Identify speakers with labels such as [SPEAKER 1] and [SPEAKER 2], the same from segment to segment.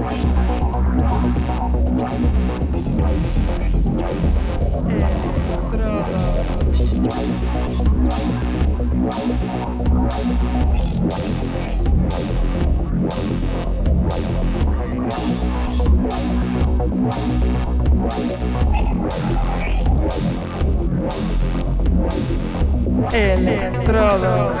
[SPEAKER 1] Estrada. Electrodos.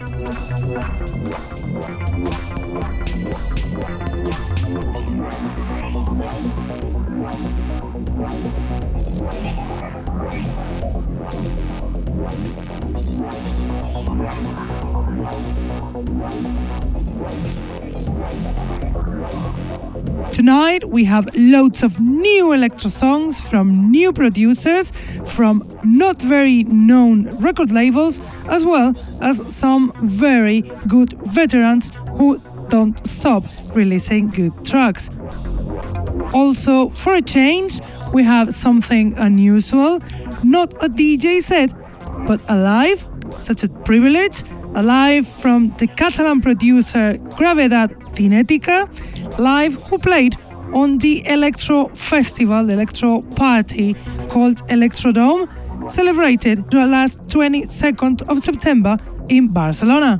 [SPEAKER 1] We have loads of new electro songs from new producers, from not very known record labels, as well as some very good veterans who don't stop releasing good tracks. Also, for a change, we have something unusual, not a DJ set, but a live, such a privilege, a live from the Catalan producer Gravedad Cinética live who played on the electro festival, the electro party called Electrodome, celebrated the last 22nd of September in Barcelona.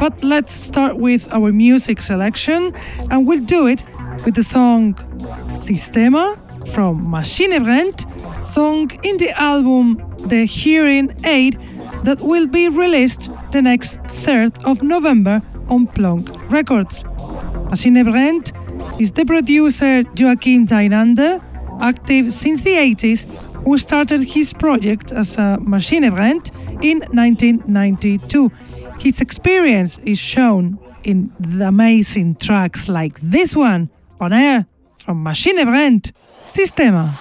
[SPEAKER 1] But let's start with our music selection, and we'll do it with the song Sistema from Maschinebrennt, song in the album The Hearing Aid that will be released the next 3rd of November on Plonk Records. Maschinebrennt is the producer Joachim Deinander, active since the 80s, who started his project as a Maschinebrennt in 1992. His experience is shown in the amazing tracks like this one on air from Maschinebrennt Sistema.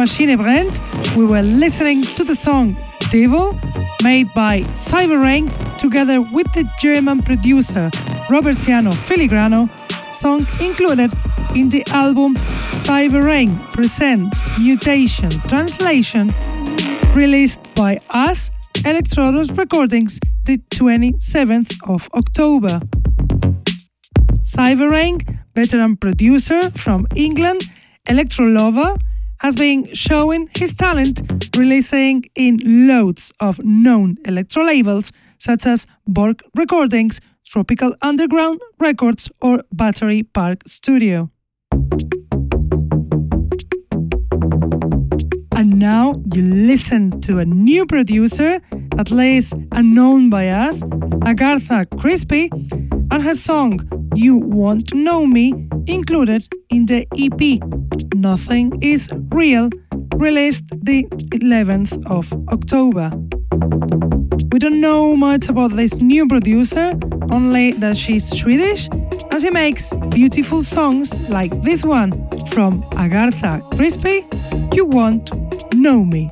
[SPEAKER 1] Maschine Brennt, we were listening to the song Devil, made by Cyberrain together with the German producer Robertiano Filigrano, song included in the album Cyberrain Presents Mutation Translation, released by us, Electrodos Recordings, the 27th of October. Cyberrain, veteran producer from England, Electro Lover, has been showing his talent, releasing in loads of known electro labels such as Borg Recordings, Tropical Underground Records, or Battery Park Studio. And now you listen to a new producer, at least unknown by us, Agartha Crispy, and her song You Want to Know Me, included in the EP Nothing is Real, released the 11th of October. We don't know much about this new producer, only that she's Swedish, and she makes beautiful songs like this one from Agartha Crispy, You Want Know Me.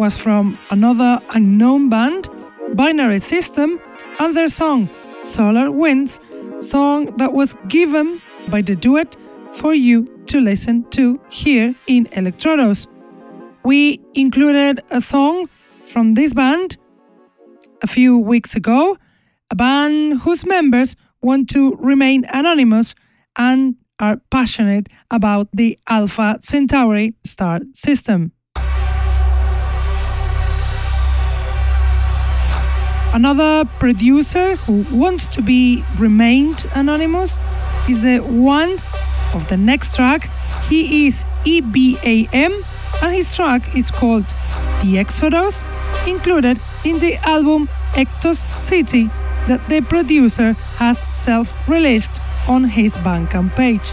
[SPEAKER 1] Was from another unknown band, Binary System, and their song Solar Winds, song that was given by the duet for you to listen to here in Electrodos. We included a song from this band a few weeks ago, a band whose members want to remain anonymous and are passionate about the Alpha Centauri star system. Another producer who wants to be remained anonymous is the one of the next track. He is EBAM and his track is called The Exodus, included in the album Ectos City that the producer has self released on his Bandcamp page.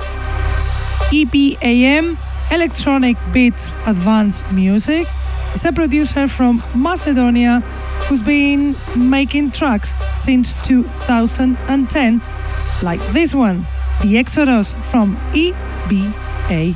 [SPEAKER 1] EBAM, Electronic Beats Advanced Music, is a producer from Macedonia who's been making tracks since 2010, like this one, The Exodus from EBAM.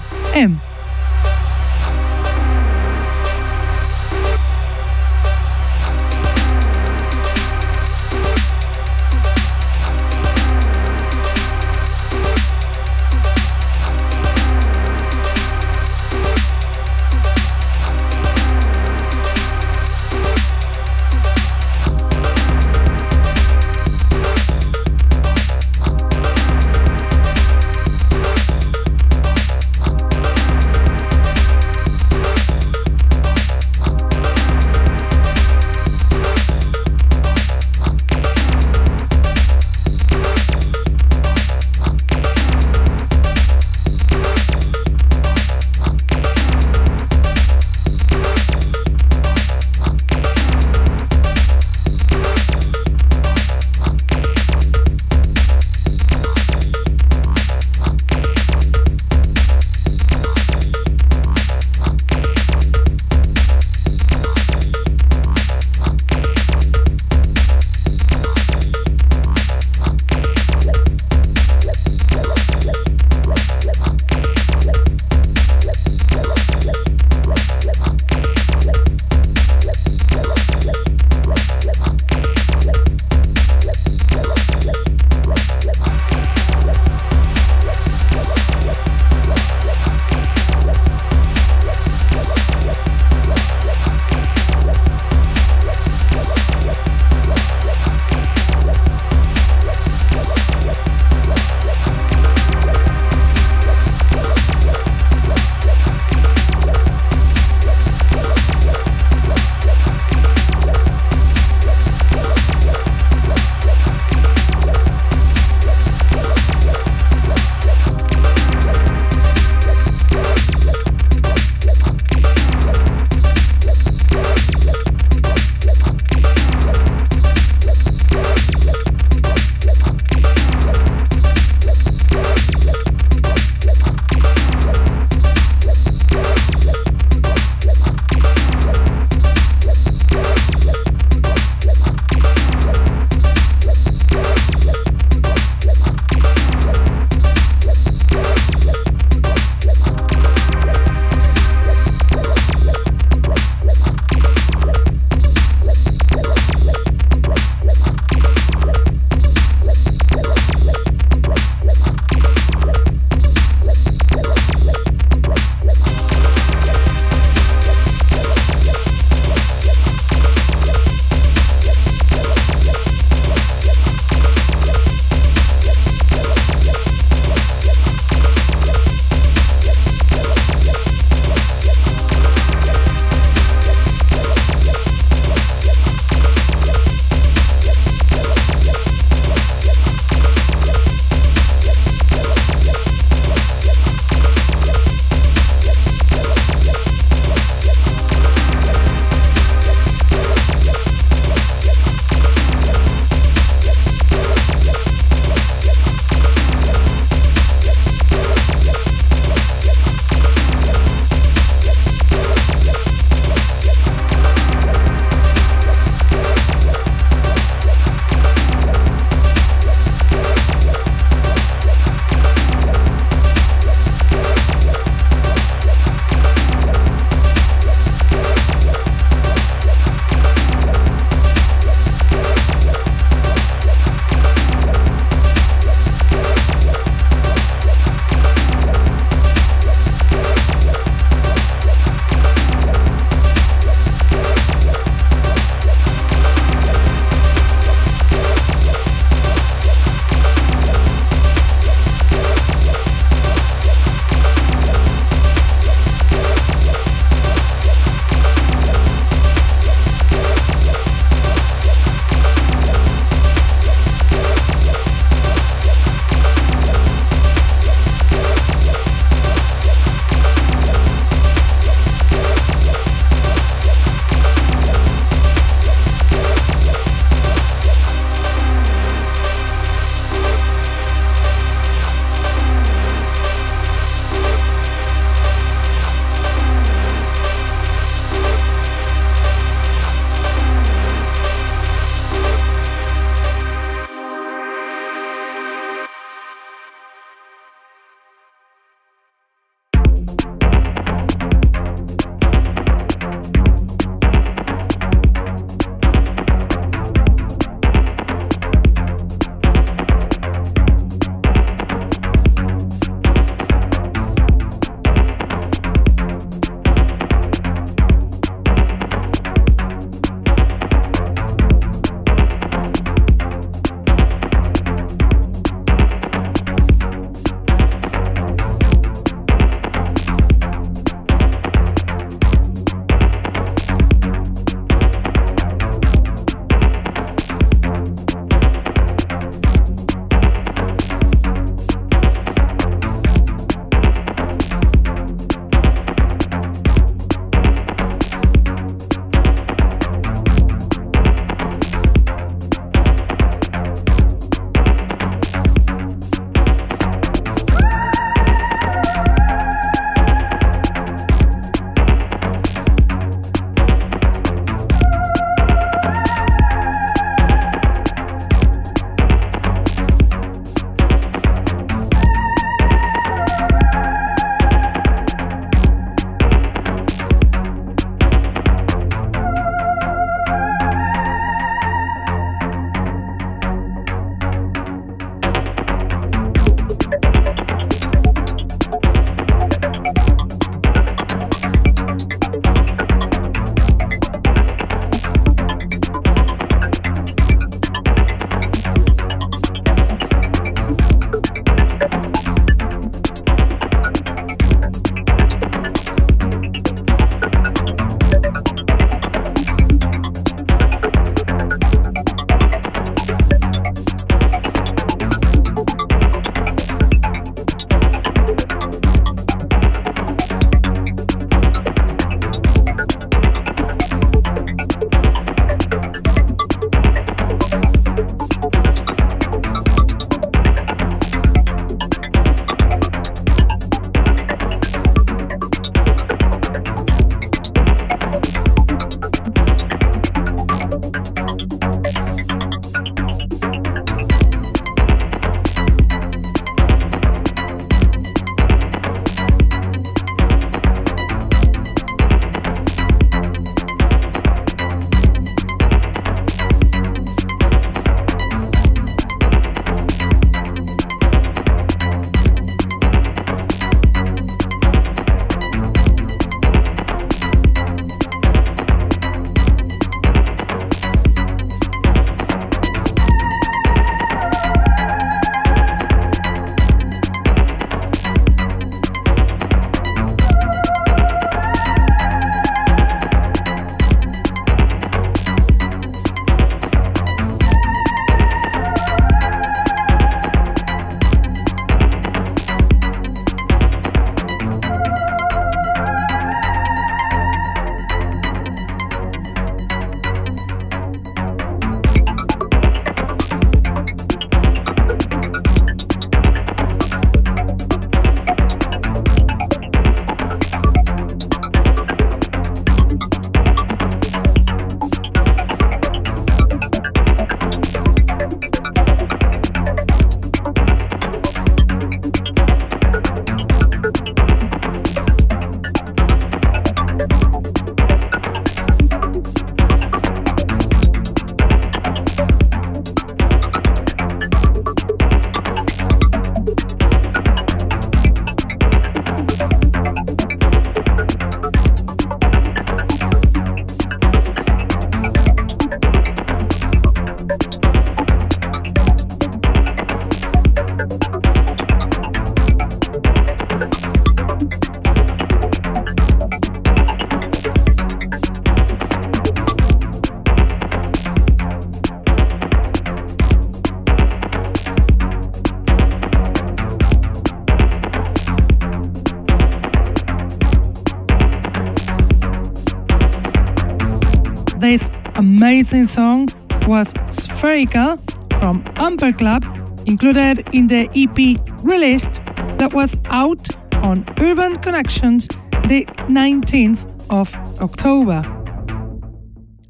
[SPEAKER 1] Amazing song was Spherical from Amper Club, included in the EP released that was out on Urban Connections the 19th of October.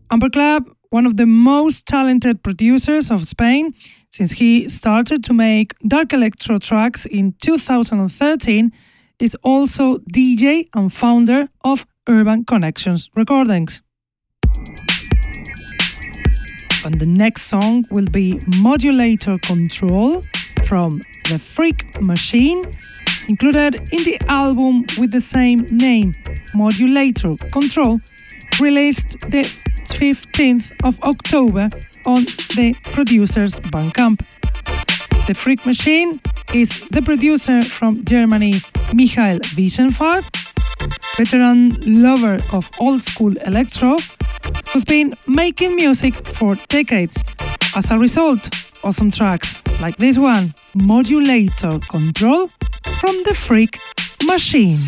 [SPEAKER 1] Amper Club, one of the most talented producers of Spain, since he started to make dark electro tracks in 2013, is also DJ and founder of Urban Connections Recordings. And the next song will be Modulator Control from The Freak Machine, included in the album with the same name, Modulator Control, released the 15th of October on the producer's Bandcamp. The Freak Machine is the producer from Germany, Michael Wiesenfahrt, veteran lover of old school electro, who's been making music for decades. As a result, awesome tracks like this one, Modulator Control from the Freak Machine.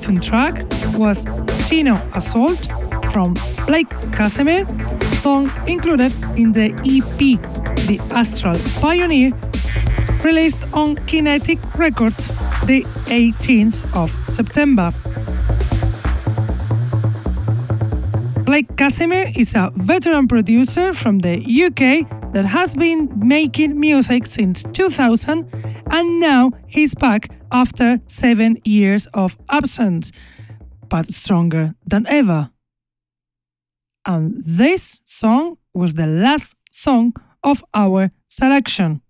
[SPEAKER 1] Potent track was Sino Assault from Blake Casimir, song included in the EP The Astral Pioneer, released on Kinetic Records the 18th of September. Blake Casimir is a veteran producer from the UK that has been making music since 2000 and now he's back after seven years of absence, but stronger than ever. And this song was the last song of our selection.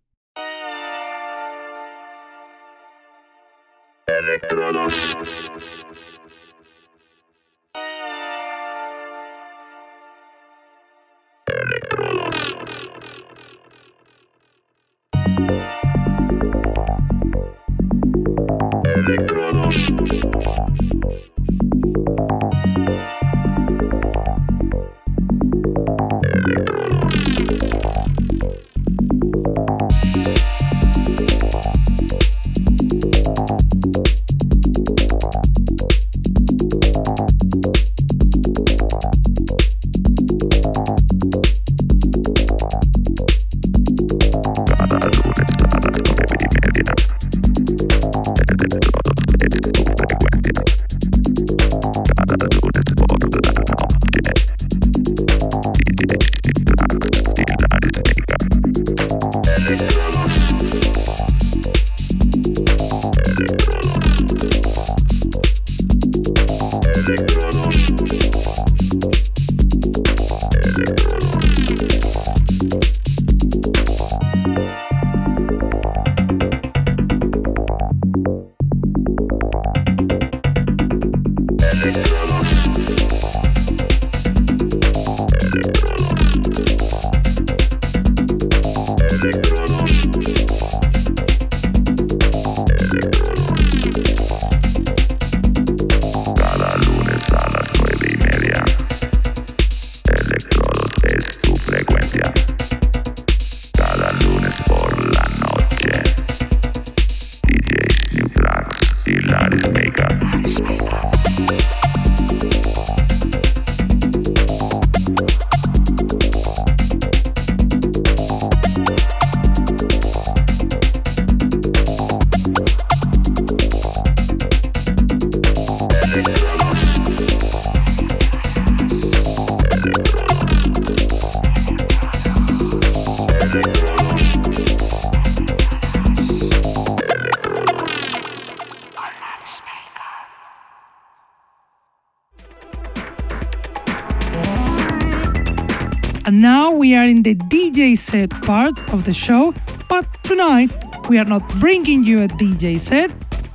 [SPEAKER 1] And now we are in the DJ set part of the show, but tonight we are not bringing you a DJ set,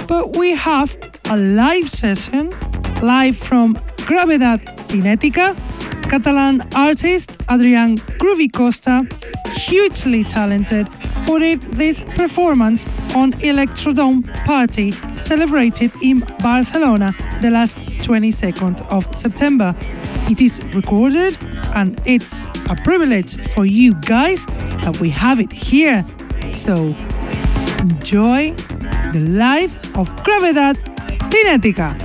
[SPEAKER 1] but we have a live session, live from Gravedad Cinética, Catalan artist Adrian Groovy Costa, hugely talented, put it this performance on Electrodome Party celebrated in Barcelona the last 22nd of September. It is recorded and it's a privilege for you guys that we have it here. So enjoy the life of Gravedad Cinética.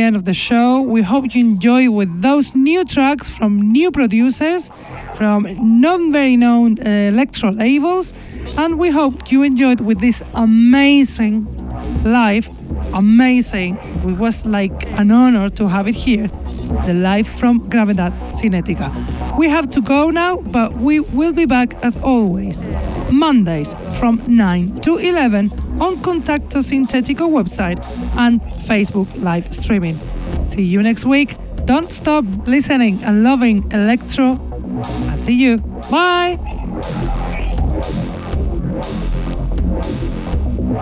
[SPEAKER 1] end of the show. We hope you enjoy with those new tracks from new producers, from not very known uh, electro labels, and we hope you enjoyed with this amazing live, amazing. It was like an honor to have it here, the live from Gravedad Cinética. We have to go now, but we will be back as always, Mondays from 9 to 11 on Contacto Sintetico website and Facebook live streaming. See you next week. Don't stop listening and loving electro. And see you. Bye.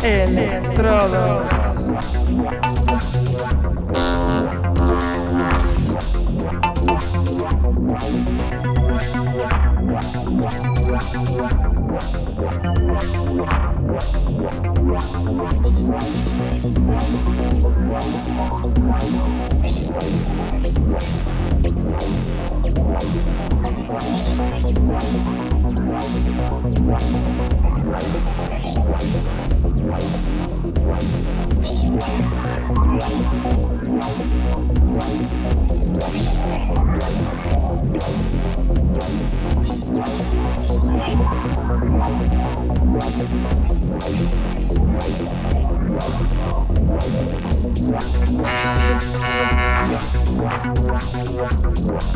[SPEAKER 2] Electrodos. Wow.